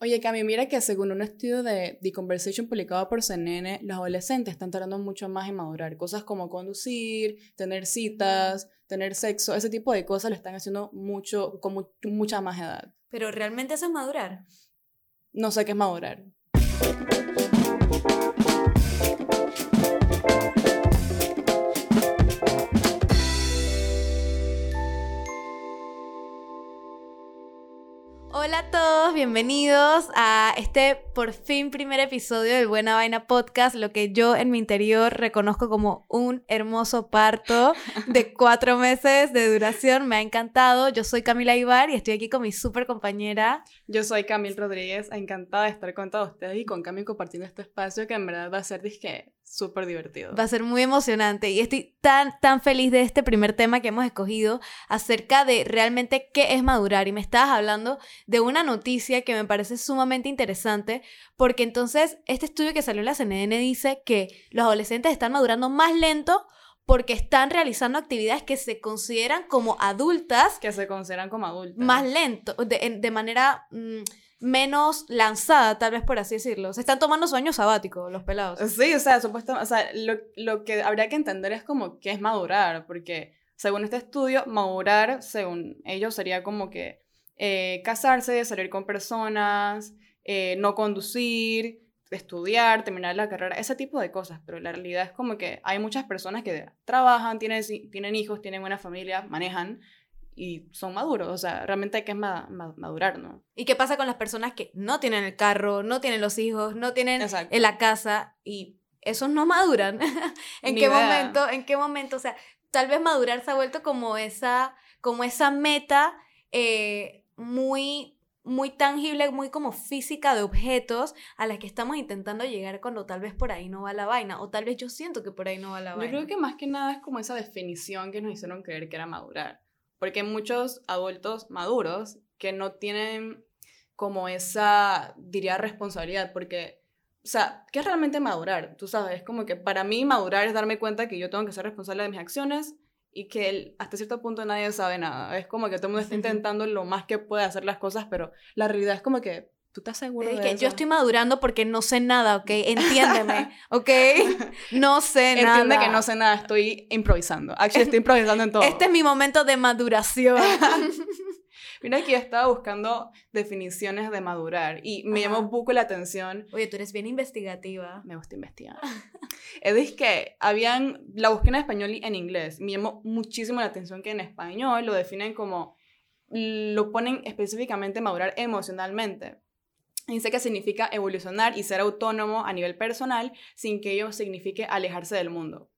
Oye, Cami, mira que según un estudio de The Conversation publicado por CNN, los adolescentes están tardando mucho más en madurar. Cosas como conducir, tener citas, tener sexo, ese tipo de cosas lo están haciendo mucho, con mucha más edad. Pero ¿realmente eso es madurar? No sé qué es madurar. Hola a todos, bienvenidos a este por fin primer episodio del Buena Vaina Podcast, lo que yo en mi interior reconozco como un hermoso parto de cuatro meses de duración. Me ha encantado. Yo soy Camila Ibar y estoy aquí con mi super compañera. Yo soy Camil Rodríguez, encantada de estar con todos ustedes y con Camil compartiendo este espacio que en verdad va a ser disque súper divertido. Va a ser muy emocionante y estoy tan, tan feliz de este primer tema que hemos escogido acerca de realmente qué es madurar. Y me estabas hablando de una noticia que me parece sumamente interesante porque entonces este estudio que salió en la CNN dice que los adolescentes están madurando más lento porque están realizando actividades que se consideran como adultas. Que se consideran como adultas. Más lento, de, de manera... Mm, menos lanzada, tal vez por así decirlo. Se están tomando su año sabático, los pelados. Sí, o sea, supuesto, o sea, lo, lo, que habría que entender es como qué es madurar, porque según este estudio, madurar, según ellos, sería como que eh, casarse, salir con personas, eh, no conducir, estudiar, terminar la carrera, ese tipo de cosas, pero la realidad es como que hay muchas personas que trabajan, tienen, tienen hijos, tienen una familia, manejan, y son maduros, o sea, realmente hay que madurar, ¿no? ¿Y qué pasa con las personas que no tienen el carro, no tienen los hijos, no tienen en la casa y esos no maduran? ¿En qué momento? ¿En qué momento? O sea, tal vez madurar se ha vuelto como esa, como esa meta eh, muy muy tangible, muy como física de objetos a las que estamos intentando llegar cuando tal vez por ahí no va la vaina, o tal vez yo siento que por ahí no va la vaina. Yo creo que más que nada es como esa definición que nos hicieron creer que era madurar. Porque muchos adultos maduros que no tienen como esa, diría, responsabilidad, porque, o sea, ¿qué es realmente madurar? Tú sabes, es como que para mí madurar es darme cuenta que yo tengo que ser responsable de mis acciones y que hasta cierto punto nadie sabe nada. Es como que todo el mundo está intentando lo más que puede hacer las cosas, pero la realidad es como que ¿Tú estás seguro es de que eso? Yo estoy madurando porque no sé nada, ¿ok? Entiéndeme, ¿ok? No sé nada. Entiende que no sé nada, estoy improvisando. Actually, estoy improvisando en todo. Este es mi momento de maduración. Mira que yo estaba buscando definiciones de madurar y me llamó un poco la atención. Oye, tú eres bien investigativa. Me gusta investigar. es que habían, la busqué en español y en inglés. Me llamó muchísimo la atención que en español lo definen como, lo ponen específicamente madurar emocionalmente. Dice que significa evolucionar y ser autónomo a nivel personal sin que ello signifique alejarse del mundo.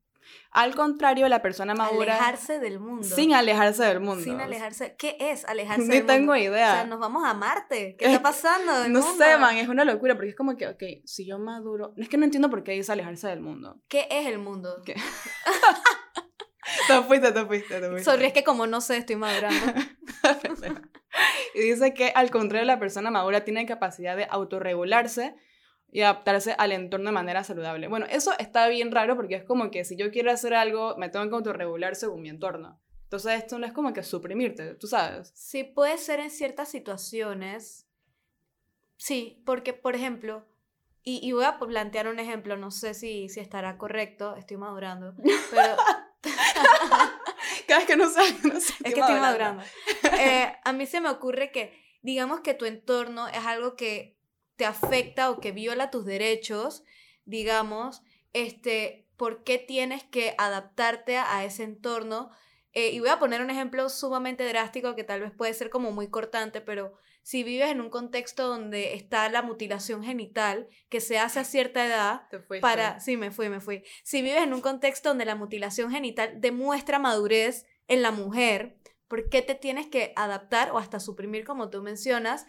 Al contrario, la persona madura... Alejarse del mundo. Sin alejarse del mundo. Sin alejarse... ¿Qué es alejarse del mundo? Ni tengo idea. O sea, nos vamos a Marte. ¿Qué está pasando? no sé, man, es una locura porque es como que, ok, si yo maduro... Es que no entiendo por qué dice alejarse del mundo. ¿Qué es el mundo? ¿Qué? te fuiste, te fuiste, te fuiste. Sorry, es que como no sé, estoy madurando. y dice que al contrario, la persona madura tiene capacidad de autorregularse y adaptarse al entorno de manera saludable. Bueno, eso está bien raro porque es como que si yo quiero hacer algo, me tengo que autorregular según mi entorno. Entonces esto no es como que suprimirte, tú sabes. Sí, puede ser en ciertas situaciones. Sí, porque, por ejemplo, y, y voy a plantear un ejemplo, no sé si, si estará correcto, estoy madurando, pero... Cada vez que no sé, no sé. Es que estoy madurando. Eh, a mí se me ocurre que, digamos que tu entorno es algo que te afecta o que viola tus derechos, digamos, este, ¿por qué tienes que adaptarte a ese entorno? Eh, y voy a poner un ejemplo sumamente drástico que tal vez puede ser como muy cortante, pero si vives en un contexto donde está la mutilación genital que se hace a cierta edad para sí me fui me fui si vives en un contexto donde la mutilación genital demuestra madurez en la mujer ¿por qué te tienes que adaptar o hasta suprimir como tú mencionas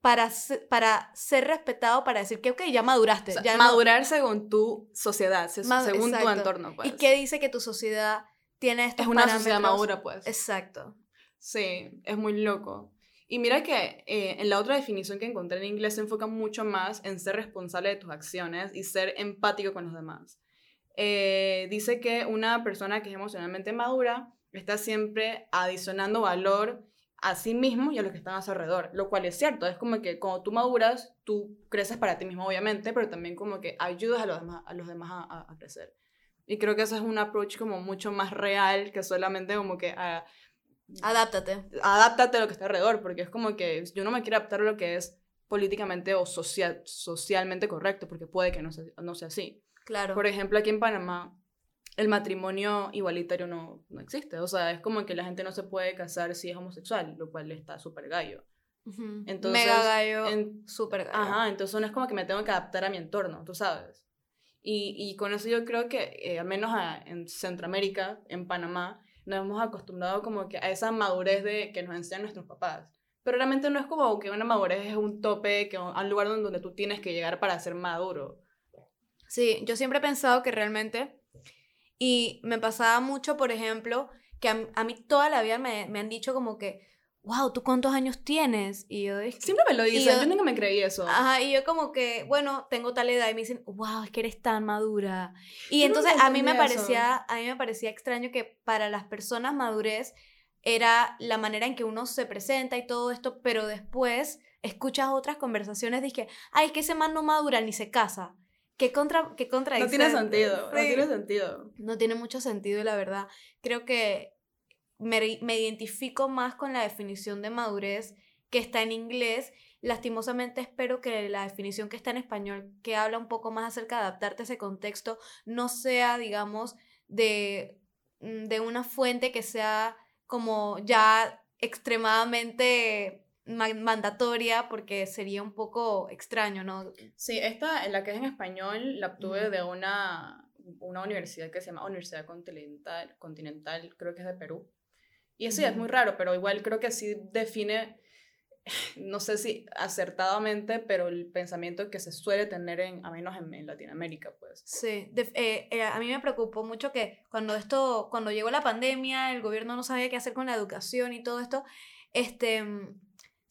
para, para ser respetado, para decir que, ok, ya maduraste. ya madurar según tu sociedad, según tu entorno. Pues. ¿Y qué dice que tu sociedad tiene estos Es una sociedad madura, pues. Exacto. Sí, es muy loco. Y mira que eh, en la otra definición que encontré en inglés se enfoca mucho más en ser responsable de tus acciones y ser empático con los demás. Eh, dice que una persona que es emocionalmente madura está siempre adicionando valor a sí mismo y a los que están a su alrededor, lo cual es cierto, es como que cuando tú maduras, tú creces para ti mismo, obviamente, pero también como que ayudas a los demás a, los demás a, a crecer. Y creo que eso es un approach como mucho más real que solamente como que... a Adáptate. Adáptate a lo que está alrededor, porque es como que yo no me quiero adaptar a lo que es políticamente o social, socialmente correcto, porque puede que no sea, no sea así. Claro. Por ejemplo, aquí en Panamá, el matrimonio igualitario no, no existe. O sea, es como que la gente no se puede casar si es homosexual, lo cual está súper gallo. Entonces, Mega gallo, súper gallo. Ajá, entonces no es como que me tengo que adaptar a mi entorno, tú sabes. Y, y con eso yo creo que, eh, al menos en Centroamérica, en Panamá, nos hemos acostumbrado como que a esa madurez de que nos enseñan nuestros papás. Pero realmente no es como que una madurez es un tope, que un lugar donde, tú tienes que llegar para ser maduro. Sí, yo siempre he pensado que realmente, y me pasaba mucho, por ejemplo, que a, mí toda la vida me han dicho como que, wow, ¿tú cuántos años tienes? Y yo dije, Siempre me lo dicen, yo, nunca me creí eso. Ajá, y yo como que, bueno, tengo tal edad y me dicen, wow, es que eres tan madura. Y entonces a mí me parecía, a mí me parecía extraño que para las personas madurez era la manera en que uno se presenta y todo esto, pero después escuchas otras conversaciones, dije, ay, es que ese man no madura ni se casa. ¿Qué, contra, qué No tiene sentido, no tiene sentido. No tiene mucho sentido, la verdad. Creo que me, me identifico más con la definición de madurez que está en inglés. Lastimosamente espero que la definición que está en español, que habla un poco más acerca de adaptarte a ese contexto, no sea, digamos, de, mm, de una fuente que sea como ya extremadamente mandatoria porque sería un poco extraño, ¿no? Sí, esta, la que es en español, la obtuve de una, una universidad que se llama Universidad Continental, Continental, creo que es de Perú. Y eso es muy raro, pero igual creo que sí define, no sé si acertadamente, pero el pensamiento que se suele tener, en, a menos en, Latinoamérica, pues. Sí, eh, eh, a mí me preocupó mucho que cuando esto, cuando llegó la pandemia, el gobierno no sabía qué hacer con la educación y todo esto, este,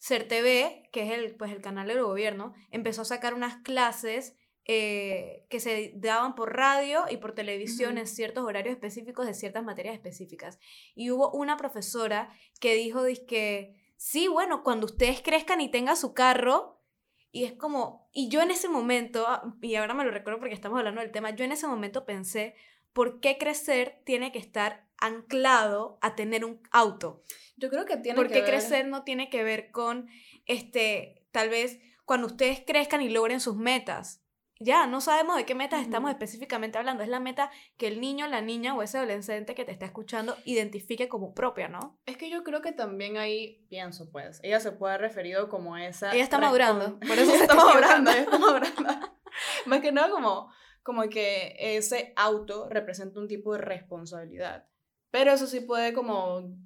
CERTV, que es el, pues, el canal del gobierno, empezó a sacar unas clases eh, que se daban por radio y por televisión en ciertos horarios específicos de ciertas materias específicas. Y hubo una profesora que dijo que sí, bueno, cuando ustedes crezcan y tengan su carro, y es como, y yo en ese momento, ah, y ahora me lo recuerdo porque estamos hablando del tema, yo en ese momento pensé, ¿por qué crecer tiene que estar anclado a tener un auto? Yo creo que tiene ¿Por qué crecer no tiene que ver con, este, tal vez cuando ustedes crezcan y logren sus metas? Ya, no sabemos de qué metas estamos específicamente hablando. Es la meta que el niño, la niña o ese adolescente que te está escuchando identifique como propia, ¿no? Es que yo creo que también ahí pienso, pues, ella se puede haber referido como esa... Ella está madurando, por eso está madurando, ella está madurando. Más que nada como, como que ese auto representa un tipo de responsabilidad. Pero eso sí puede como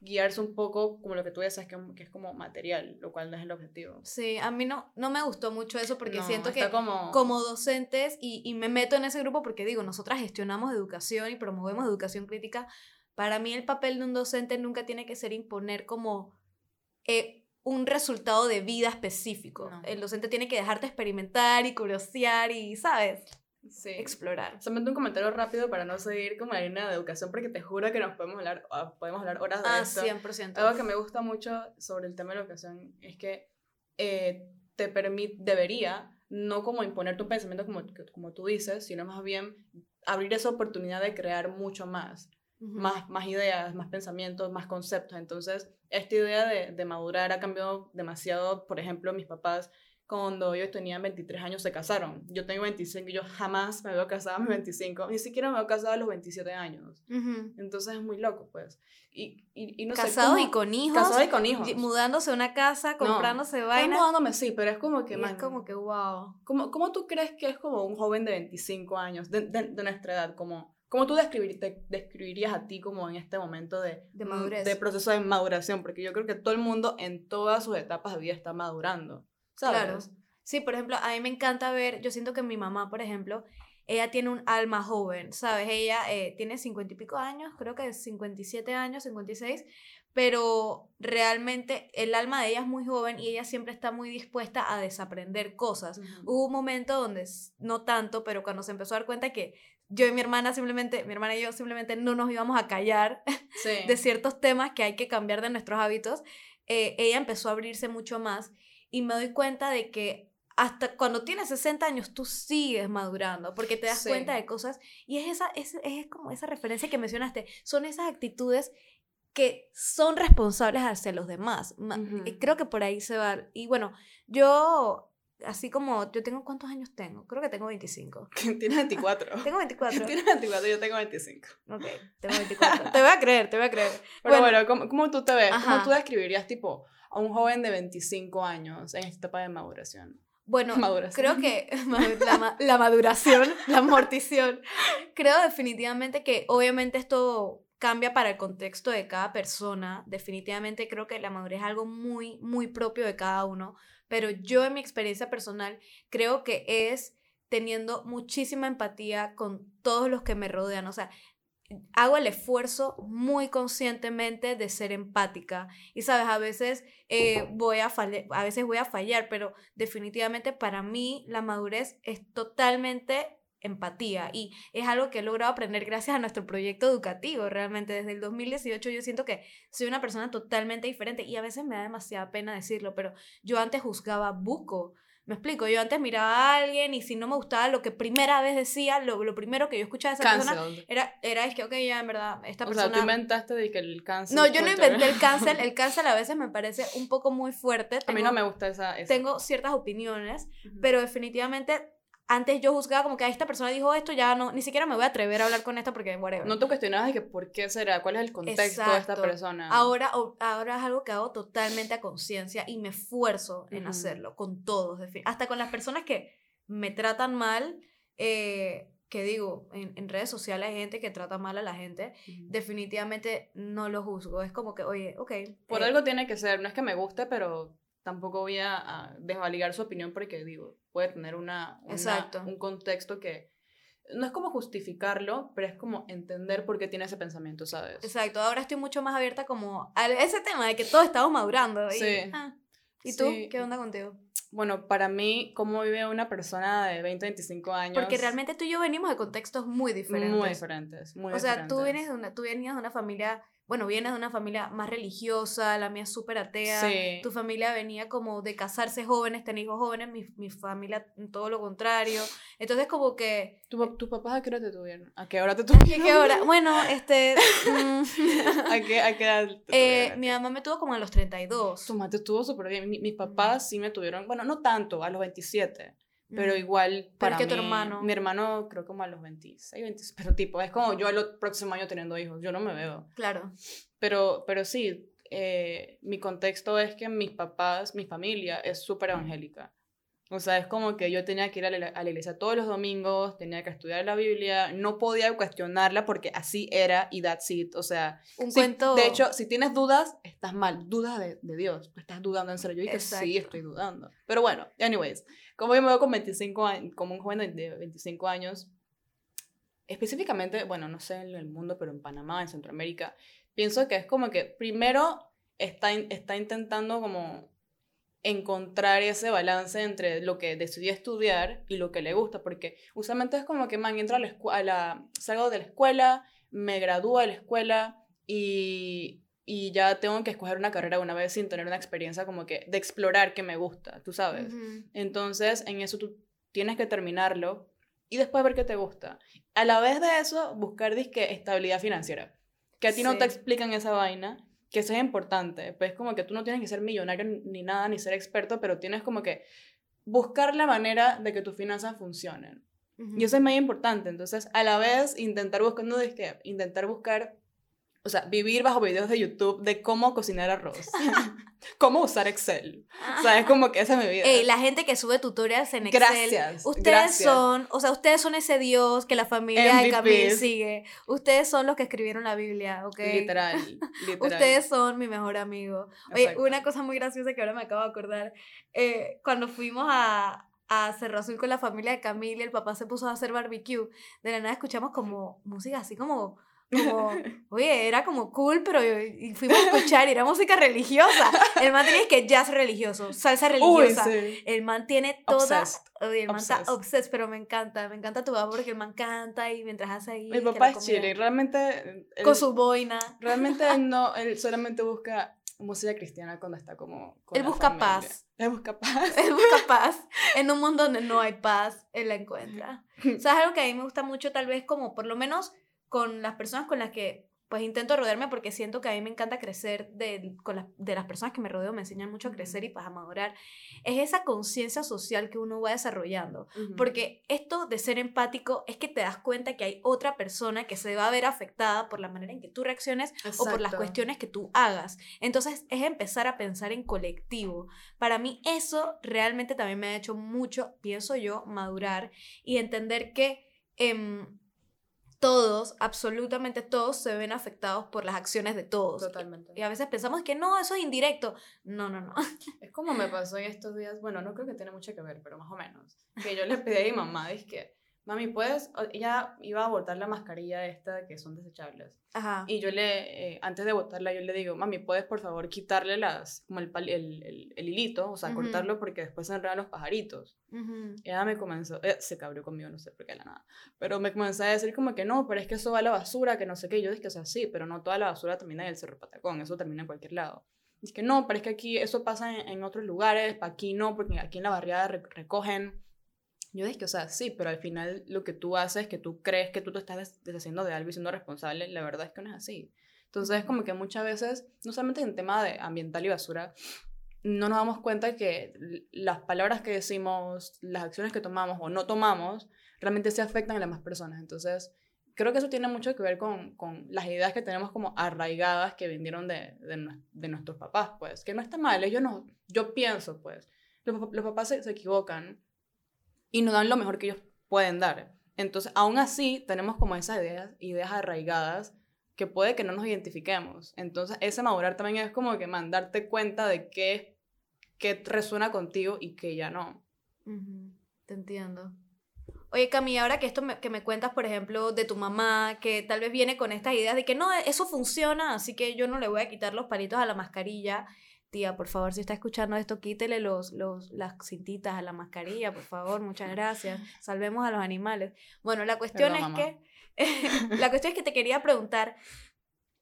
guiarse un poco como lo que tú dices, que, que es como material, lo cual no es el objetivo. Sí, a mí no, no me gustó mucho eso porque siento que como... como docentes, y, y, me meto en ese grupo porque digo, nosotras gestionamos educación y promovemos educación crítica, para mí el papel de un docente nunca tiene que ser imponer como eh, un resultado de vida específico. El docente tiene que dejarte experimentar y curiosear y, ¿sabes? Sí. explorar. Solamente un comentario rápido para no seguir como la línea de educación, porque te juro que nos podemos hablar, ah, podemos hablar horas de ah, esto. 100%. Algo que me gusta mucho sobre el tema de la educación es que eh, te permite, debería, no como imponer tu pensamiento como, como tú dices, sino más bien abrir esa oportunidad de crear mucho más. Más, más ideas, más pensamientos, más conceptos. Entonces, esta idea de, de madurar ha cambiado demasiado. Por ejemplo, mis papás cuando ellos tenían 23 años se casaron. Yo tengo 25 y yo jamás me veo casada a mis 25, ni siquiera me veo casada a los 27 años. Entonces es muy loco, pues. Y, y, y no Casados sé y con hijos. Casados y con hijos. Mudándose a una casa, comprándose vainas. mudándome, sí, pero es como que... es como que, wow. ¿cómo, ¿Cómo tú crees que es como un joven de 25 años, de, de, nuestra edad, como... ¿Cómo tú describir, te describirías a ti como en este momento de, de, madurez. de proceso de maduración? Porque yo creo que todo el mundo en todas sus etapas de vida está madurando. Claro. Sí, por ejemplo, a mí me encanta ver, yo siento que mi mamá, por ejemplo, ella tiene un alma joven, ¿sabes? Ella eh, tiene cincuenta y pico años, creo que 57 años, 56, pero realmente el alma de ella es muy joven y ella siempre está muy dispuesta a desaprender cosas. Hubo un momento donde, no tanto, pero cuando se empezó a dar cuenta que yo y mi hermana simplemente, mi hermana y yo simplemente no nos íbamos a callar de ciertos temas que hay que cambiar de nuestros hábitos, eh, ella empezó a abrirse mucho más y me doy cuenta de que hasta cuando tienes 60 años tú sigues madurando porque te das cuenta de cosas y es esa es, es como esa referencia que mencionaste, son esas actitudes que son responsables hacia los demás. Creo que por ahí se va. Y bueno, yo, así como, yo tengo, ¿cuántos años tengo? Creo que tengo 25. Tienes 24. tengo 24. Tienes 24, yo tengo 25. Ok, tengo 24. te voy a creer, te voy a creer. Pero bueno, ¿cómo, ¿cómo, tú te ves? ¿Cómo tú describirías, tipo, a un joven de 25 años en esta etapa de maduración? Bueno, creo que la, la maduración, la amortición, creo definitivamente que obviamente esto cambia para el contexto de cada persona. Definitivamente creo que la madurez es algo muy, muy propio de cada uno, pero yo en mi experiencia personal creo que es teniendo muchísima empatía con todos los que me rodean. O sea, hago el esfuerzo muy conscientemente de ser empática. Y sabes, a veces, eh, voy a a veces voy a fallar, pero definitivamente para mí la madurez es totalmente empatía y es algo que he logrado aprender gracias a nuestro proyecto educativo. Realmente desde el 2018 yo siento que soy una persona totalmente diferente y a veces me da demasiada pena decirlo, pero yo antes juzgaba buco. Me explico, yo antes miraba a alguien y si no me gustaba lo que primera vez decía, lo, lo primero que yo escuchaba de esa persona era, era, es que, ok, ya en verdad, esta persona... O sea, tú inventaste de que el cáncer... No, yo no inventé el cáncer, el cáncer a veces me parece un poco muy fuerte. a mí no me gusta esa... Tengo ciertas opiniones, pero definitivamente antes yo juzgaba como que a esta persona dijo esto, ya no, ni siquiera me voy a atrever a hablar con esta porque whatever. No te cuestionabas de que por qué será, cuál es el contexto de esta persona. Ahora, ahora es algo que hago totalmente a conciencia y me esfuerzo en hacerlo con todos, hasta con las personas que me tratan mal, eh, que digo, en, en, redes sociales hay gente que trata mal a la gente, definitivamente no lo juzgo, es como que, oye, ok. Por eh, algo tiene que ser, no es que me guste, pero tampoco voy a, desvaligar su opinión porque digo, puede tener una, un contexto que no es como justificarlo, pero es como entender por qué tiene ese pensamiento, ¿sabes? Exacto, ahora estoy mucho más abierta como a ese tema de que todos estamos madurando. Y, sí. Ah, ¿Y tú? ¿Qué onda contigo? Bueno, para mí, ¿cómo vive una persona de 20, 25 años? Porque realmente tú y yo venimos de contextos muy diferentes. Muy diferentes, muy O sea, tú, vienes de una, tú venías de una familia bueno, vienes de una familia más religiosa, la mía es súper atea, tu familia venía como de casarse jóvenes, tener hijos jóvenes, mi, mi, familia todo lo contrario. Entonces como que... ¿Tu, ¿Tus papás a qué hora te tuvieron? ¿A qué hora te tuvieron? ¿A qué hora? Bueno, este... Mm, ¿A, qué, ¿A qué edad eh, Mi mamá me tuvo como a los 32. Tu mamá te tuvo súper bien. mis papás sí me tuvieron, bueno, no tanto, a los 27. Pero igual para que tu hermano? Mi hermano creo como a los 26, 26, pero tipo, es como yo el próximo año teniendo hijos, yo no me veo. Claro. Pero, pero sí, eh, mi contexto es que mis papás, mi familia es súper evangélica. O sea, es como que yo tenía que ir a la, a la, iglesia todos los domingos, tenía que estudiar la Biblia, no podía cuestionarla porque así era y that's it. O sea, un cuento. De hecho, si tienes dudas, estás mal. Dudas de, de Dios. Estás dudando en serio. Yo dije, sí, estoy dudando. Pero bueno, anyways, como yo me veo con 25 años, como un joven de 25 años, específicamente, bueno, no sé en el mundo, pero en Panamá, en Centroamérica, pienso que es como que primero está, está intentando como encontrar ese balance entre lo que decidió estudiar y lo que le gusta, porque usualmente es como que, man, entro a la, escuela, salgo de la escuela, me gradúo de la escuela y, y ya tengo que escoger una carrera una vez sin tener una experiencia como que de explorar que me gusta, tú sabes. Entonces, en eso tú tienes que terminarlo y después ver qué te gusta. A la vez de eso, buscar disque estabilidad financiera. Que a ti no te explican esa vaina que eso es importante. Pues como que tú no tienes que ser millonario ni nada, ni ser experto, pero tienes como que buscar la manera de que tus finanzas funcionen. Y eso es muy importante. Entonces, a la vez, intentar buscar, no es que intentar buscar o sea, vivir bajo videos de YouTube de cómo cocinar arroz, cómo usar Excel. O sea, es como que esa es mi vida. Ey, la gente que sube tutoriales en Excel. Gracias. Ustedes son, o sea, ustedes son ese Dios que la familia de Camille sigue. Ustedes son los que escribieron la Biblia, ¿ok? Literal, literal. Ustedes son mi mejor amigo. Oye, una cosa muy graciosa que ahora me acabo de acordar. Eh, cuando fuimos a, a Cerro Azul con la familia de Camila, el papá se puso a hacer barbecue. De la nada escuchamos como música así como como, oye, era como cool, pero y fuimos a escuchar y era música religiosa. El man tiene que jazz religioso, salsa religiosa. El man tiene toda. el man está obsessed, pero me encanta, me encanta tu papá porque el man canta y mientras hace ahí. Mi papá es chile, realmente. con su boina. Realmente no, él solamente busca música cristiana cuando está como. él busca paz. Él busca paz. Él busca paz. En un mundo donde no hay paz, él la encuentra. o sea, es algo que a mí me gusta mucho, tal vez como por lo menos con las personas con las que pues intento rodearme porque siento que a mí me encanta crecer de, con de las personas que me rodeo, me enseñan mucho a crecer y pues a madurar, es esa conciencia social que uno va desarrollando. Porque esto de ser empático es que te das cuenta que hay otra persona que se va a ver afectada por la manera en que tú reacciones o por las cuestiones que tú hagas. Entonces es empezar a pensar en colectivo. Para mí eso realmente también me ha hecho mucho, pienso yo, madurar y entender que... Em, todos, absolutamente todos, se ven afectados por las acciones de todos. Totalmente. Y a veces pensamos que no, eso es indirecto. No, no, no. Es como me pasó en estos días, bueno, no creo que tiene mucho que ver, pero más o menos. Que yo le pedí a mi mamá, que mami, ¿puedes? Ella iba a botar la mascarilla esta que son desechables. Ajá. Y yo le, eh, antes de botarla, yo le digo, mami, ¿puedes por favor quitarle las, como el, el, el, hilito, o sea, cortarlo porque después se enredan los pajaritos? Y ella me comenzó, eh, se cabrió conmigo, no sé por qué la nada, pero me comenzó a decir como que no, pero es que eso va a la basura, que no sé qué. yo dije, o sea, sí, pero no toda la basura termina en el Cerro Patacón, eso termina en cualquier lado. Es que no, pero es que aquí eso pasa en, en otros lugares, aquí no, porque aquí en la barriada recogen yo dije, o sea, sí, pero al final lo que tú haces, que tú crees que tú te estás deshaciendo de algo y siendo responsable, la verdad es que no es así. Entonces, es como que muchas veces, no solamente en tema de ambiental y basura, no nos damos cuenta que las palabras que decimos, las acciones que tomamos o no tomamos, realmente se afectan a las más personas. Entonces, creo que eso tiene mucho que ver con, con las ideas que tenemos como arraigadas que vinieron de, de, nuestros papás, pues, que no está mal, ellos no, yo pienso, pues, los, los papás se, se equivocan, y no dan lo mejor que ellos pueden dar. Entonces, aún así, tenemos como esas ideas, ideas arraigadas que puede que no nos identifiquemos. Entonces, ese madurar también es como que mandarte cuenta de qué, qué resuena contigo y qué ya no. Te entiendo. Oye, Cami, ahora que esto que me cuentas, por ejemplo, de tu mamá, que tal vez viene con estas ideas de que no, eso funciona, así que yo no le voy a quitar los palitos a la mascarilla tía, por favor, si está escuchando esto, quítele los, los, las cintitas a la mascarilla, por favor, muchas gracias. Salvemos a los animales. Bueno, la cuestión es que, la cuestión es que te quería preguntar,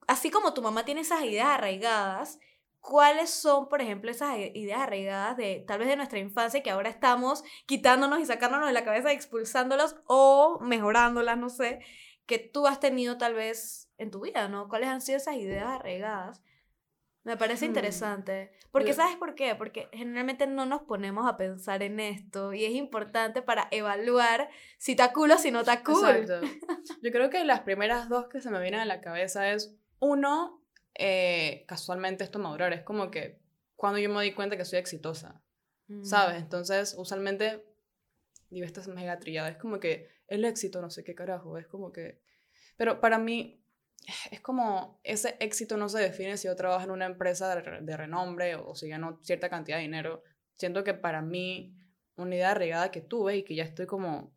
así como tu mamá tiene esas ideas arraigadas, ¿cuáles son, por ejemplo, esas ideas arraigadas de tal vez de nuestra infancia que ahora estamos quitándonos y sacándonos de la cabeza, expulsándolas o mejorándolas, no sé, que tú has tenido tal vez en tu vida, ¿no? ¿Cuáles han sido esas ideas arraigadas? Me parece hmm. interesante. Porque, ¿sabes por qué? Porque generalmente no nos ponemos a pensar en esto y es importante para evaluar si está cool o si no está cool. Exacto. Yo creo que las primeras dos que se me vienen a la cabeza es, uno, eh, casualmente esto madurar. Es como que cuando yo me di cuenta que soy exitosa, ¿sabes? Mm. Entonces, usualmente, digo, esta es mega trillada. Es como que el éxito, no sé qué carajo, es como que... Pero para mí, es como ese éxito no se define si yo trabajo en una empresa de, renombre o si gano cierta cantidad de dinero. Siento que para mí, una idea arraigada que tuve y que ya estoy como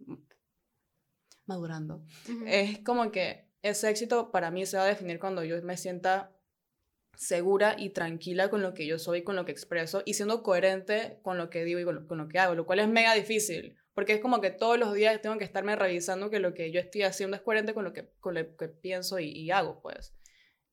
madurando, es como que ese éxito para mí se va a definir cuando yo me sienta segura y tranquila con lo que yo soy, con lo que expreso y siendo coherente con lo que digo y con lo que hago, lo cual es mega difícil porque es como que todos los días tengo que estarme revisando que lo que yo estoy haciendo es coherente con lo que, con lo que pienso y, hago, pues.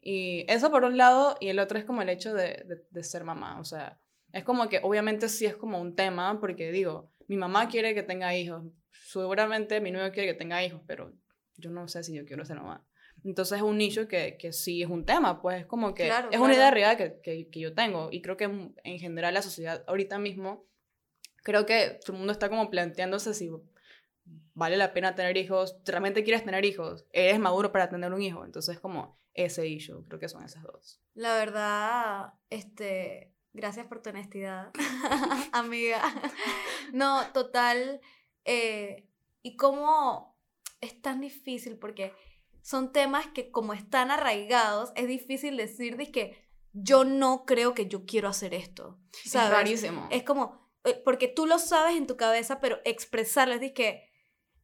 Y eso por un lado, y el otro es como el hecho de, de, ser mamá. O sea, es como que obviamente sí es como un tema, porque digo, mi mamá quiere que tenga hijos, seguramente mi novio quiere que tenga hijos, pero yo no sé si yo quiero ser mamá. Entonces es un nicho que, que sí es un tema, pues es como que es una idea real que, que, que, yo tengo y creo que en general la sociedad ahorita mismo creo que todo el mundo está como planteándose si vale la pena tener hijos, realmente quieres tener hijos, eres maduro para tener un hijo, entonces como ese issue, creo que son esas dos. La verdad, este, gracias por tu honestidad, amiga. No, total, eh, y cómo es tan difícil porque son temas que como están arraigados, es difícil decir de que yo no creo que yo quiero hacer esto. Es rarísimo. Es como, porque tú lo sabes en tu cabeza, pero expresarles es que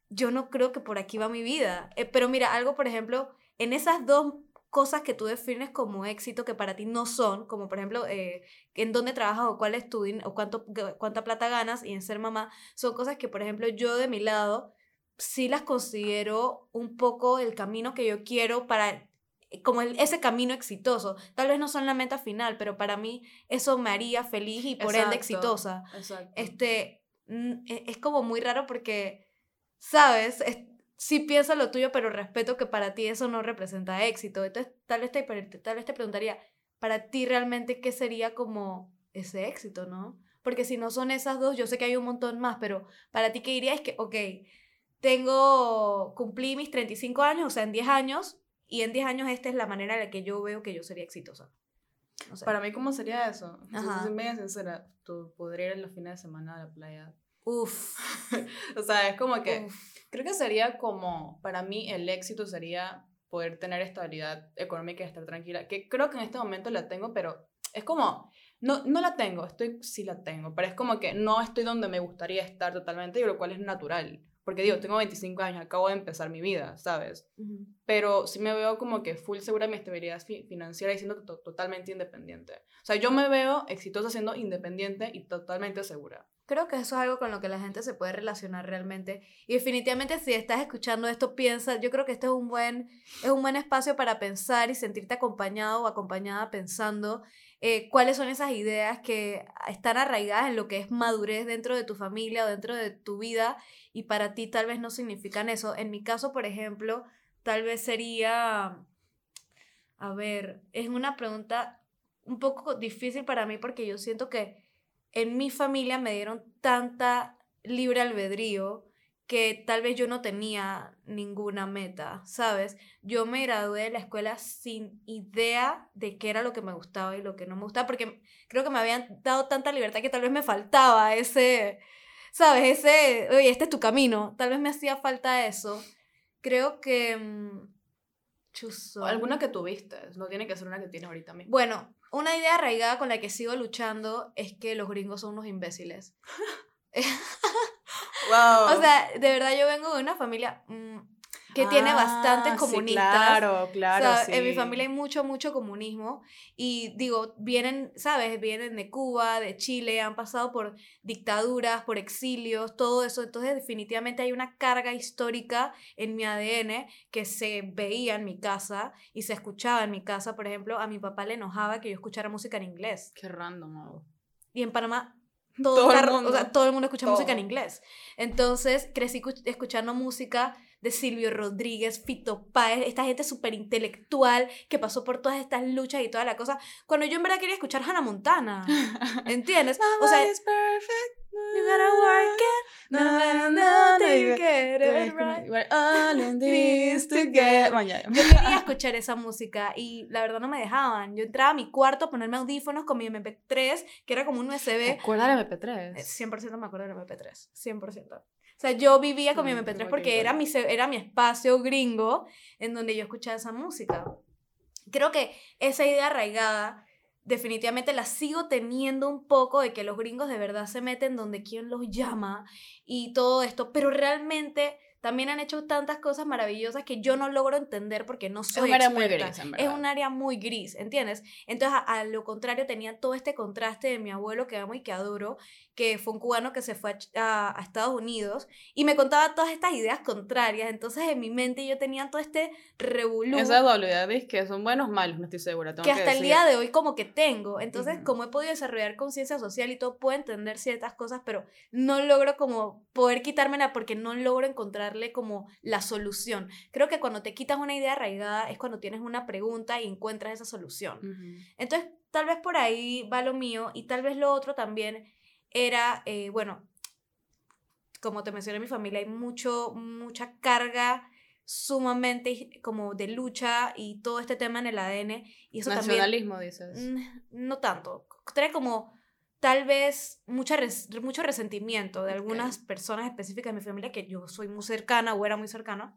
yo no creo que por aquí va mi vida. Eh, pero mira, algo, por ejemplo, en esas dos cosas que tú defines como éxito que para ti no son, como por ejemplo eh, en dónde trabajas o cuál es tu o cuánto, cuánta plata ganas y en ser mamá, son cosas que por ejemplo yo de mi lado sí las considero un poco el camino que yo quiero para como ese camino exitoso. Tal vez no son la meta final, pero para mí eso me haría feliz y por ende exitosa. Este, e, es como muy raro porque, ¿sabes? sí piensa lo tuyo, pero respeto que para ti eso no representa éxito. Entonces, tal vez te, tal vez te preguntaría, para ti realmente, ¿qué sería como ese éxito, no? Porque si no son esas dos, yo sé que hay un montón más, pero para ti, ¿qué diría? Es que, ok, tengo, cumplí mis 35 años, o sea, en 10 años, y en 10 años esta es la manera en la que yo veo que yo sería exitosa. Para mí, ¿cómo sería eso? Si soy media sincera, tú podrías ir en los fines de semana a la playa. Uf. o sea, es como que... Creo que sería como, para mí el éxito sería poder tener estabilidad económica y estar tranquila, que creo que en este momento la tengo, pero es como, no, no la tengo, estoy, sí la tengo, pero es como que no estoy donde me gustaría estar totalmente, y lo cual es natural. Porque digo, tengo 25 años, acabo de empezar mi vida, ¿sabes? Pero sí me veo como que full segura de mi estabilidad financiera y siendo totalmente independiente. O sea, yo me veo exitosa siendo independiente y totalmente segura. Creo que eso es algo con lo que la gente se puede relacionar realmente. Y definitivamente si estás escuchando esto, piensa, yo creo que este es un buen, es un buen espacio para pensar y sentirte acompañado o acompañada pensando eh, cuáles son esas ideas que están arraigadas en lo que es madurez dentro de tu familia o dentro de tu vida y para ti tal vez no significan eso. En mi caso, por ejemplo, tal vez sería, a ver, es una pregunta un poco difícil para mí porque yo siento que en mi familia me dieron tanta libre albedrío que tal vez yo no tenía ninguna meta, ¿sabes? Yo me gradué de la escuela sin idea de qué era lo que me gustaba y lo que no me gustaba, porque creo que me habían dado tanta libertad que tal vez me faltaba ese, ¿sabes? Ese, oye, este es tu camino, tal vez me hacía falta eso. Creo que... Mm, Alguna que tuviste, no tiene que ser una que tienes ahorita mismo. Bueno, una idea arraigada con la que sigo luchando es que los gringos son unos imbéciles. wow. O sea, de verdad yo vengo de una familia mm, que tiene bastantes ah, comunistas. claro, claro. En mi familia hay mucho, mucho comunismo. Y digo, vienen, ¿sabes? Vienen de Cuba, de Chile, han pasado por dictaduras, por exilios, todo eso. Entonces, definitivamente hay una carga histórica en mi ADN que se veía en mi casa y se escuchaba en mi casa. Por ejemplo, a mi papá le enojaba que yo escuchara música en inglés. Qué random, Y en Panamá todo, el mundo. O sea, todo el mundo escucha música en inglés. Entonces crecí escuchando música de Silvio Rodríguez, Fito Páez, esta gente súper intelectual que pasó por todas estas luchas y toda la cosa. Cuando yo en verdad quería escuchar Hannah Montana. ¿Entiendes? o sea, perfect. You gotta work it. No, no, no, you get it right. We're all in this together. Yo quería escuchar esa música y la verdad no me dejaban. Yo entraba a mi cuarto a ponerme audífonos con mi MP3, que era como un USB. ¿Te acuerdas del MP3? 100% me acuerdo del MP3. 100%. O sea, yo vivía con mi MP3 porque era mi, era mi espacio gringo en donde yo escuchaba esa música. Creo que esa idea arraigada definitivamente la sigo teniendo un poco de que los gringos de verdad se meten donde quien los llama y todo esto, pero realmente también han hecho tantas cosas maravillosas que yo no logro entender porque no soy es un área muy gris, Es un área muy gris, ¿entiendes? Entonces, a, lo contrario, tenía todo este contraste de mi abuelo que amo y que adoro, que fue un cubano que se fue a, Estados Unidos y me contaba todas estas ideas contrarias. Entonces, en mi mente yo tenía todo este revolú. Esa dualidad es que son buenos malos, no estoy segura. que hasta el día de hoy como que tengo. Entonces, como he podido desarrollar conciencia social y todo, puedo entender ciertas cosas, pero no logro como poder quitármela porque no logro encontrar como la solución. Creo que cuando te quitas una idea arraigada es cuando tienes una pregunta y encuentras esa solución. Entonces, tal vez por ahí va lo mío y tal vez lo otro también era, eh, bueno, como te mencioné, en mi familia hay mucho, mucha carga sumamente como de lucha y todo este tema en el ADN. Y eso Nacionalismo, dices. No tanto. Trae como tal vez mucha mucho resentimiento de algunas personas específicas de mi familia que yo soy muy cercana o era muy cercana.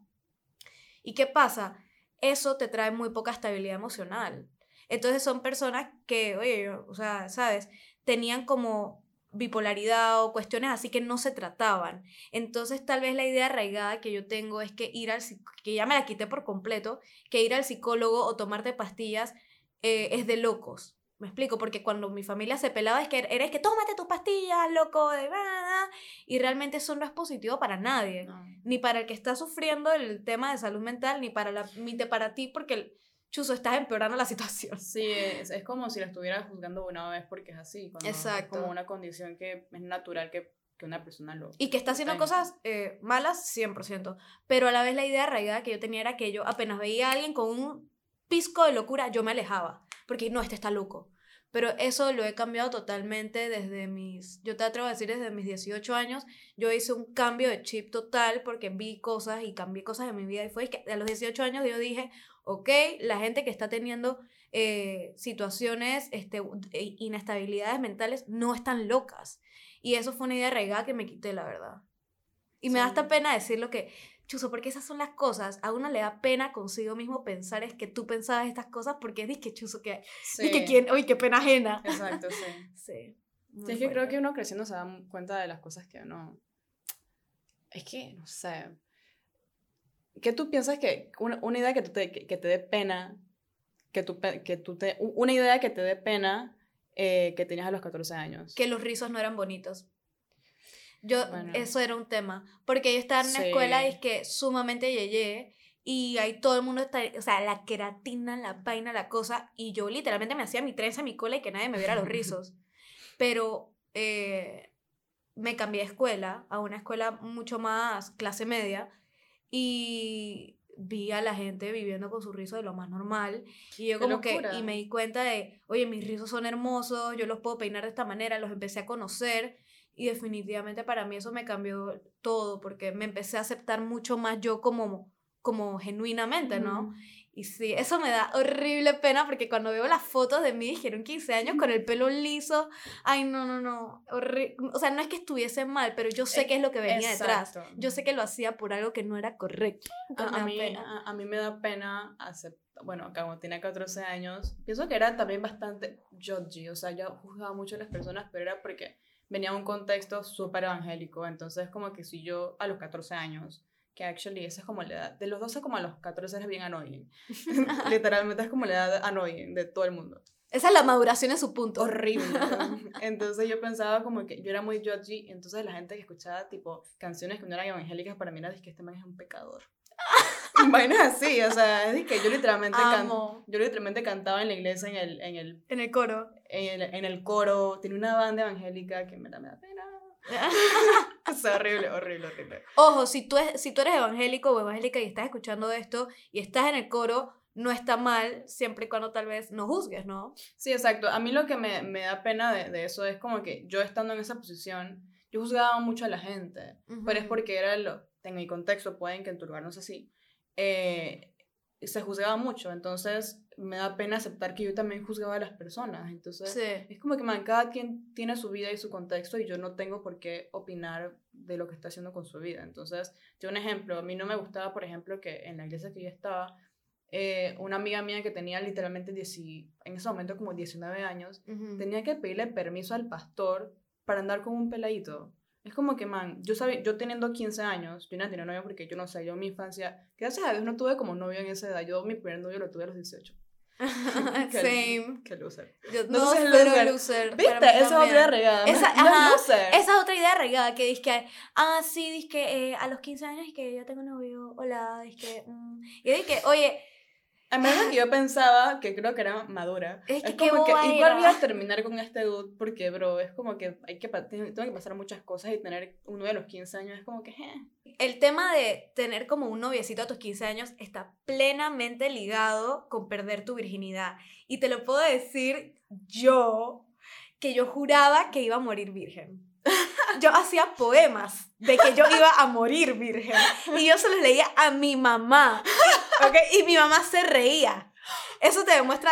¿Y qué pasa? Eso te trae muy poca estabilidad emocional. Entonces son personas que, oye, o sea, ¿sabes? Tenían como bipolaridad o cuestiones así que no se trataban. Entonces tal vez la idea arraigada que yo tengo es que ir al que ya me la quité por completo, que ir al psicólogo o tomarte pastillas eh, es de locos. Me explico, porque cuando mi familia se pelaba es que eres que tómate tus pastillas, loco, de nada. Y realmente eso no es positivo para nadie. Ni para el que está sufriendo el tema de salud mental, ni para, la, ni para ti, porque chuzo, estás empeorando la situación. Sí, es, es como si la estuvieras juzgando una vez porque es así. Exacto. Es como una condición que es natural que, que una persona lo... Y que está haciendo cosas eh, malas, 100%. Pero a la vez la idea arraigada que yo tenía era que yo apenas veía a alguien con un pisco de locura, yo me alejaba porque no, este está loco. Pero eso lo he cambiado totalmente desde mis, yo te atrevo a decir desde mis 18 años, yo hice un cambio de chip total porque vi cosas y cambié cosas en mi vida y fue que a los 18 años yo dije, ok, la gente que está teniendo eh, situaciones, este, inestabilidades mentales, no están locas. Y eso fue una idea arraigada que me quité, la verdad. Y me da hasta pena decirlo que chuzo, porque esas son las cosas, a uno le da pena consigo mismo pensar es que tú pensabas estas cosas porque es que chuzo, que, sí. que quién, uy, qué pena ajena. Exacto, sí. sí. sí es que creo que uno creciendo se da cuenta de las cosas que uno, es que, no sé, ¿qué tú piensas que una, una idea que, te, que, te dé pena, que tú, que tú te, una idea que te dé pena eh, que tenías a los 14 años? Que los rizos no eran bonitos. Yo, eso era un tema. Porque yo estaba en una escuela y es que sumamente yeye. Y ahí todo el mundo está, o sea, la queratina, la vaina, la cosa. Y yo literalmente me hacía mi trenza, mi cola y que nadie me viera los rizos. Pero eh, me cambié de escuela a una escuela mucho más clase media. Y vi a la gente viviendo con su rizo de lo más normal. Y yo como que, y me di cuenta de, oye, mis rizos son hermosos, yo los puedo peinar de esta manera, los empecé a conocer. Y definitivamente para mí eso me cambió todo, porque me empecé a aceptar mucho más yo como, como genuinamente, ¿no? Y sí, eso me da horrible pena porque cuando veo las fotos de mí, dijeron 15 años con el pelo liso. Ay, no, no, no. O sea, no es que estuviese mal, pero yo sé qué es lo que venía detrás. Yo sé que lo hacía por algo que no era correcto. A, mí, a, mí me da pena aceptar. Bueno, como tenía 14 años, pienso que era también bastante judgy. O sea, yo juzgaba mucho a las personas, pero era porque venía de un contexto súper evangélico, entonces como que si yo a los 14 años, que actually esa es como la edad, de los 12 como a los 14 es bien annoying, literalmente es como la edad annoying de todo el mundo. Esa es la maduración en su punto. Horrible. Entonces yo pensaba como que yo era muy judgy, entonces la gente que escuchaba tipo canciones que no eran evangélicas para mí era que este man es un pecador. Vainas así, o sea, es que yo literalmente, yo literalmente cantaba en la iglesia en el... En el, en el coro. En el, en el coro, tiene una banda evangélica que me da, me da pena. es horrible, horrible, horrible. Ojo, si tú, es, si tú eres evangélico o evangélica y estás escuchando esto y estás en el coro, no está mal siempre y cuando tal vez no juzgues, ¿no? Sí, exacto. A mí lo que me, me da pena de, de, eso es como que yo estando en esa posición, yo juzgaba mucho a la gente, pero es porque era lo, en mi contexto, pueden que en tu lugar no es así, eh, se juzgaba mucho, entonces me da pena aceptar que yo también juzgaba a las personas, entonces es como que man, cada quien tiene su vida y su contexto y yo no tengo por qué opinar de lo que está haciendo con su vida, entonces yo un ejemplo, a mí no me gustaba, por ejemplo, que en la iglesia que yo estaba, eh, una amiga mía que tenía literalmente en ese momento como 19 años, tenía que pedirle permiso al pastor para andar con un peladito. Es como que, man, yo, sabía, yo teniendo 15 años, yo no tenía novio porque yo no sé, yo en mi infancia, gracias a Dios no tuve como novio en esa edad, yo mi primer novio lo tuve a los 18. Same. Qué loser. no, no pero loser. ¿Viste? Esa es otra idea regada. Esa, ajá, esa es otra idea regada que dice que, ah, sí, dice que eh, a los 15 años es que yo tengo novio, hola, dice que, mm. y dice que, oye, a menos que yo pensaba que creo que era madura. Es, que como que igual voy a terminar con este dude porque, bro, es como que hay que tengo que pasar muchas cosas y tener uno de los 15 años es como que, eh. El tema de tener como un noviecito a tus 15 años está plenamente ligado con perder tu virginidad. Y te lo puedo decir yo, que yo juraba que iba a morir virgen. Yo hacía poemas de que yo iba a morir virgen. Y yo se los leía a mi mamá. Y mi mamá se reía. Eso te demuestra...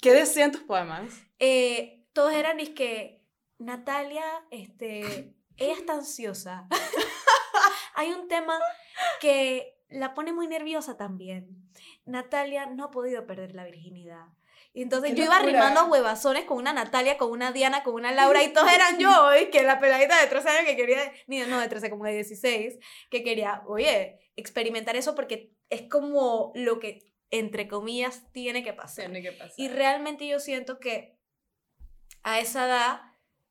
¿Qué decían tus poemas? Eh, todos eran, es que, Natalia, este, ella está ansiosa. Hay un tema que la pone muy nerviosa también. Natalia no ha podido perder la virginidad. Y entonces ¡Qué yo iba locura! rimando huevazones con una Natalia, con una Diana, con una Laura, y todos eran yo, y que la peladita de 13 años que quería, ni no de 13, como de 16, que quería, oye, experimentar eso porque es como lo que, entre comillas, tiene que pasar. Tiene que pasar. Y realmente yo siento que a esa edad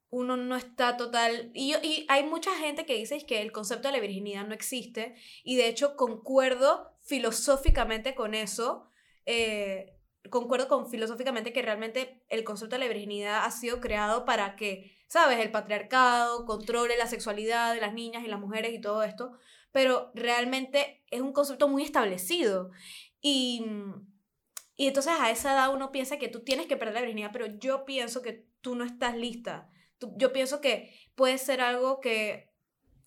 uno no está total... Y, yo- y hay mucha gente que dice que el concepto de la virginidad no existe y de hecho concuerdo filosóficamente con eso. eh, concuerdo con filosóficamente que realmente el concepto de la virginidad ha sido creado para que, ¿sabes? El patriarcado controle la sexualidad de las niñas y las mujeres y todo esto, pero realmente es un concepto muy establecido. Y, y entonces a esa edad uno piensa que tú tienes que perder la virginidad, pero yo pienso que tú no estás lista. Yo pienso que puede ser algo que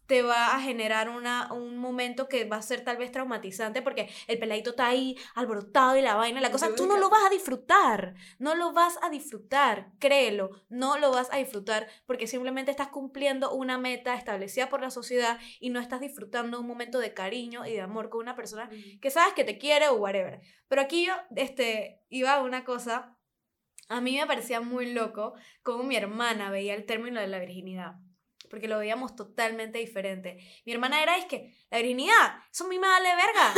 te va a generar una, un momento que va a ser tal vez traumatizante porque el peladito está ahí alborotado y la vaina, la cosa, tú no lo vas a disfrutar, no lo vas a disfrutar, créelo, no lo vas a disfrutar porque simplemente estás cumpliendo una meta establecida por la sociedad y no estás disfrutando un momento de cariño y de amor con una persona que sabes que te quiere o whatever. Pero aquí yo este, iba a una cosa, a mí me parecía muy loco cómo mi hermana veía el término de la virginidad, porque lo veíamos totalmente diferente. Mi hermana era, es que, la virginidad, eso a mí me vale verga,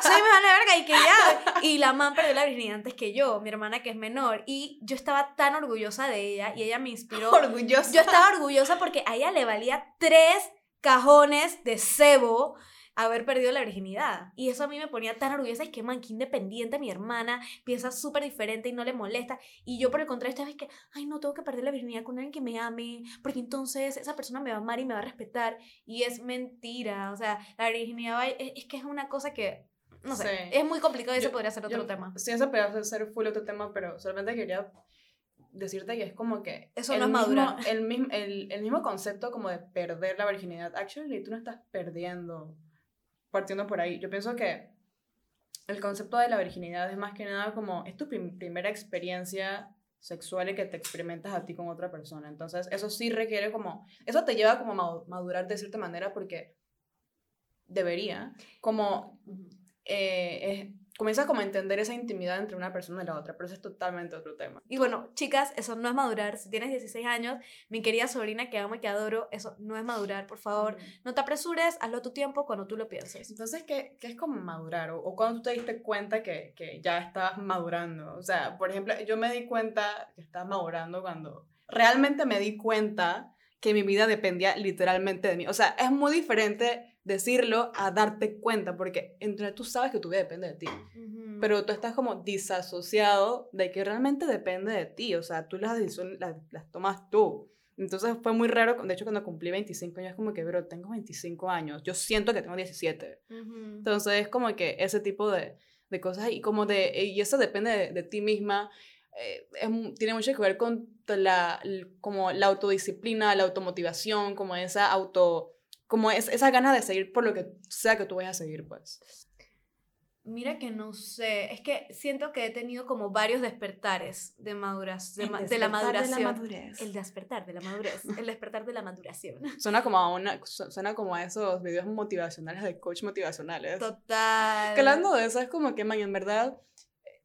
eso a mí me vale verga y que ya, y la man perdió la virginidad antes que yo, mi hermana que es menor, y yo estaba tan orgullosa de ella y ella me inspiró. orgullosa. Yo estaba orgullosa porque a ella le valía tres cajones de cebo haber perdido la virginidad. Y eso a mí me ponía tan orgullosa. Es que, man, que independiente mi hermana, piensa súper diferente y no le molesta. Y yo, por el contrario, esta vez que, ay, no, tengo que perder la virginidad con alguien que me ame, porque entonces esa persona me va a amar y me va a respetar. Y es mentira. O sea, la virginidad es, es que es una cosa que, no sé, Sí. es muy complicado y ese Yo- podría ser otro Yo- tema. Sí, eso podría ser full otro tema, pero solamente quería decirte que es como que... Eso no es madurar. El mismo, el, el mismo concepto como de perder la virginidad. Actually, tú no estás perdiendo, partiendo por ahí. Yo pienso que el concepto de la virginidad es más que nada como... Es tu prim- primera experiencia sexual y que te experimentas a ti con otra persona. Entonces, eso sí requiere como... Eso te lleva como a ma- madurar de cierta manera porque debería, como eh, es- comienzas como a entender esa intimidad entre una persona y la otra, pero eso es totalmente otro tema. Y bueno, chicas, eso no es madurar. Si tienes 16 años, mi querida sobrina que amo y que adoro, eso no es madurar, por favor. No te apresures, hazlo a tu tiempo cuando tú lo pienses. Entonces, ¿qué, qué es como madurar? O, o cuando tú te diste cuenta que, que ya estabas madurando. O sea, por ejemplo, yo me di cuenta que estaba madurando cuando realmente me di cuenta que mi vida dependía literalmente de mí. O sea, es muy diferente decirlo a darte cuenta, porque entre tú sabes que tu vida depende de ti. Ujú. pero tú estás como disasociado de que realmente depende de ti, o sea, tú las decisiones las, las tomas tú. Entonces fue muy raro, de hecho cuando cumplí 25 años como que, bro, tengo 25 años, yo siento que tengo 17. Ujú. Entonces es como que ese tipo de, de cosas y como de, y eso depende de, de ti misma, eh, es tiene mucho que ver con la, como la autodisciplina, la automotivación, como esa auto, como es, esa ganas de seguir por lo que sea que tú vayas a seguir, pues. Mira que no sé, es que siento que he tenido como varios despertares de maduras, de, ma- de la maduración. madurez. el despertar de la madurez, el despertar de la maduración. Suena como a una, su- suena como a esos videos motivacionales de coach motivacionales. Total. Que hablando de eso, es como que, man, en verdad,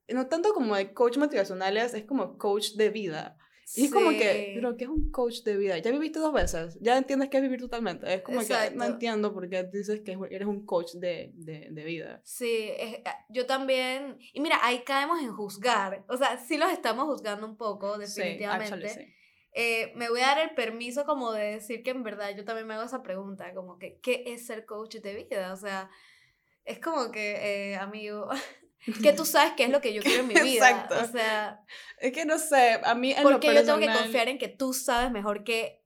eh, no tanto como de coach motivacionales, es como coach de vida. Y es como que, Sí. pero ¿qué es un coach de vida? Ya viviste dos veces, ya entiendes qué es vivir totalmente. Es como que no Exacto. entiendo por qué dices que eres un coach de, de, de vida. Sí, es- ah, yo también. Y mira, ahí caemos en juzgar. O sea, sí los estamos juzgando un poco, Sí, definitivamente. actually, sí. Eh, me voy a dar el permiso como de decir que en verdad yo también me hago esa pregunta, como que, ¿qué es ser coach de vida? O sea, es como que, eh, amigo, que tú sabes qué es lo que yo quiero en mi vida. Exacto. O sea, Es que no sé, a mí en lo porque yo tengo que personal- confiar en que tú sabes mejor que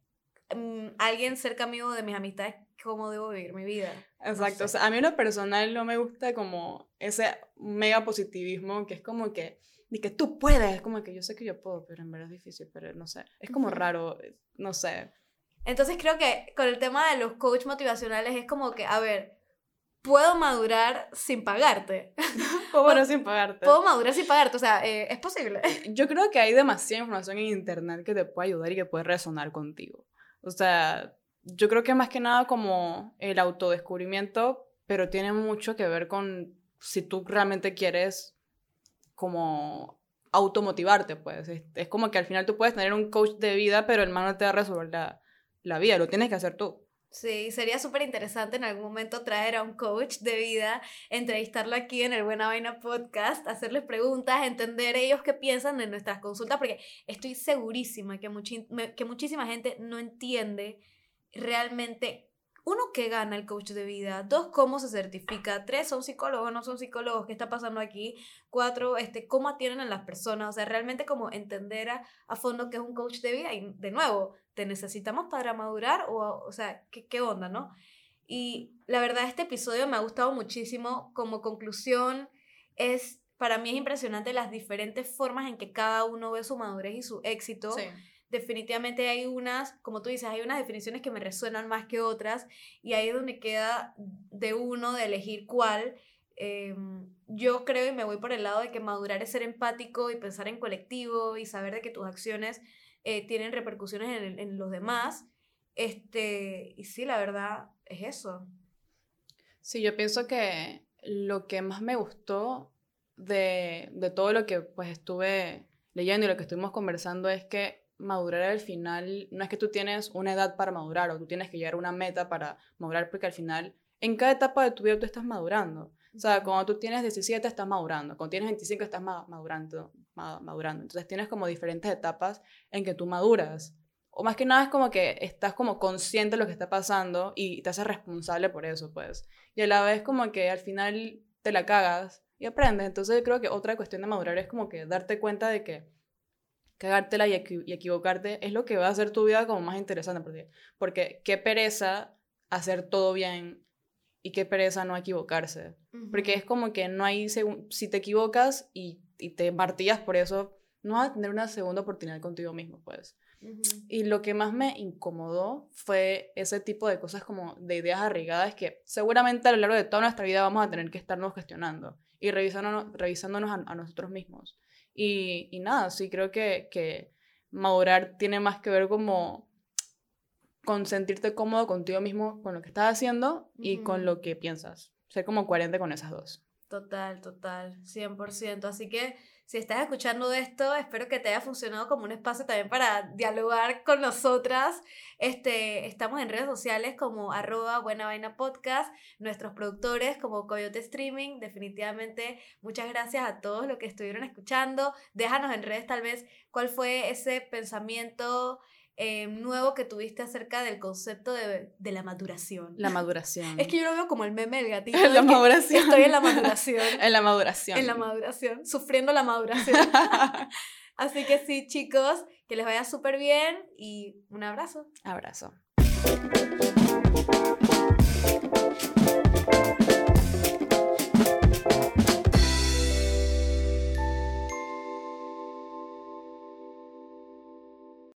mm, alguien cerca mío de mis amistades cómo debo vivir mi vida. Exacto, sé. o sea, a mí en lo personal no me gusta como ese mega positivismo que es como que, de que tú puedes, como que yo sé que yo puedo, pero en verdad es difícil, pero no sé, es como raro, no sé. Entonces creo que con el tema de los coach motivacionales es como que, a ver, puedo madurar sin pagarte. Puedo bueno, sin pagarte. Puedo madurar sin pagarte, o sea, eh, es posible. Yo creo que hay demasiada información en internet que te puede ayudar y que puede resonar contigo. O sea, yo creo que más que nada como el autodescubrimiento, pero tiene mucho que ver con si tú realmente quieres como automotivarte, pues. Es, como que al final tú puedes tener un coach de vida, pero el man no te va a resolver la, la vida, lo tienes que hacer tú. Sí, sería súper interesante en algún momento traer a un coach de vida, entrevistarlo aquí en el Buena Vaina Podcast, hacerles preguntas, entender ellos qué piensan en nuestras consultas, porque estoy segurísima que, que muchísima gente no entiende realmente uno, ¿qué gana el coach de vida? Dos, ¿cómo se certifica? Tres, ¿son psicólogos no son psicólogos? ¿Qué está pasando aquí? Cuatro, este, ¿cómo atienden a las personas? O sea, realmente como entender a, a fondo qué es un coach de vida. Y de nuevo, ¿te necesitamos para madurar? O, o sea, ¿qué, ¿qué onda, no? Y la verdad, este episodio me ha gustado muchísimo. Como conclusión, es, para mí es impresionante las diferentes formas en que cada uno ve su madurez y su éxito. Sí definitivamente hay unas, como tú dices, hay unas definiciones que me resuenan más que otras y ahí es donde queda de uno de elegir cuál. Em, yo creo y me voy por el lado de que madurar es ser empático y pensar en colectivo y saber de que tus acciones eh, tienen repercusiones en, en, los demás. Este, y sí, la verdad es eso. Sí, yo pienso que lo que más me gustó de, de todo lo que pues estuve leyendo y lo que estuvimos conversando es que madurar al final no es que tú tienes una edad para madurar o tú tienes que llegar a una meta para madurar, porque al final en cada etapa de tu vida tú estás madurando. O sea, cuando tú tienes 17 estás madurando, cuando tienes 25 estás madurando, madurando. Entonces tienes como diferentes etapas en que tú maduras. O más que nada es como que estás como consciente de lo que está pasando y te haces responsable por eso, pues. Y a la vez como que al final te la cagas y aprendes. Entonces creo que otra cuestión de madurar es como que darte cuenta de que cagártela y, equivocarte es lo que va a hacer tu vida como más interesante. Porque, porque qué pereza hacer todo bien y qué pereza no equivocarse. Porque es como que no hay, si te equivocas y, y, te martillas por eso, no vas a tener una segunda oportunidad contigo mismo, pues. Y lo que más me incomodó fue ese tipo de cosas como de ideas arraigadas que seguramente a lo largo de toda nuestra vida vamos a tener que estarnos gestionando y revisándonos, revisándonos a nosotros mismos. Y, y nada, sí creo que, que madurar tiene más que ver como con sentirte cómodo contigo mismo, con lo que estás haciendo y con lo que piensas. Ser como coherente con esas dos. Total, total, 100%. Así que si estás escuchando esto, espero que te haya funcionado como un espacio también para dialogar con nosotras. Este, estamos en redes sociales como arroba buena vaina podcast, nuestros productores como Coyote Streaming. Definitivamente, muchas gracias a todos los que estuvieron escuchando. Déjanos en redes tal vez cuál fue ese pensamiento eh, nuevo que tuviste acerca del concepto de, de, la maduración. La maduración. Es que yo lo veo como el meme del gatito. la maduración. Estoy en la maduración. en la maduración. En la maduración, sufriendo la maduración. Así que sí, chicos, que les vaya súper bien y un abrazo. Abrazo.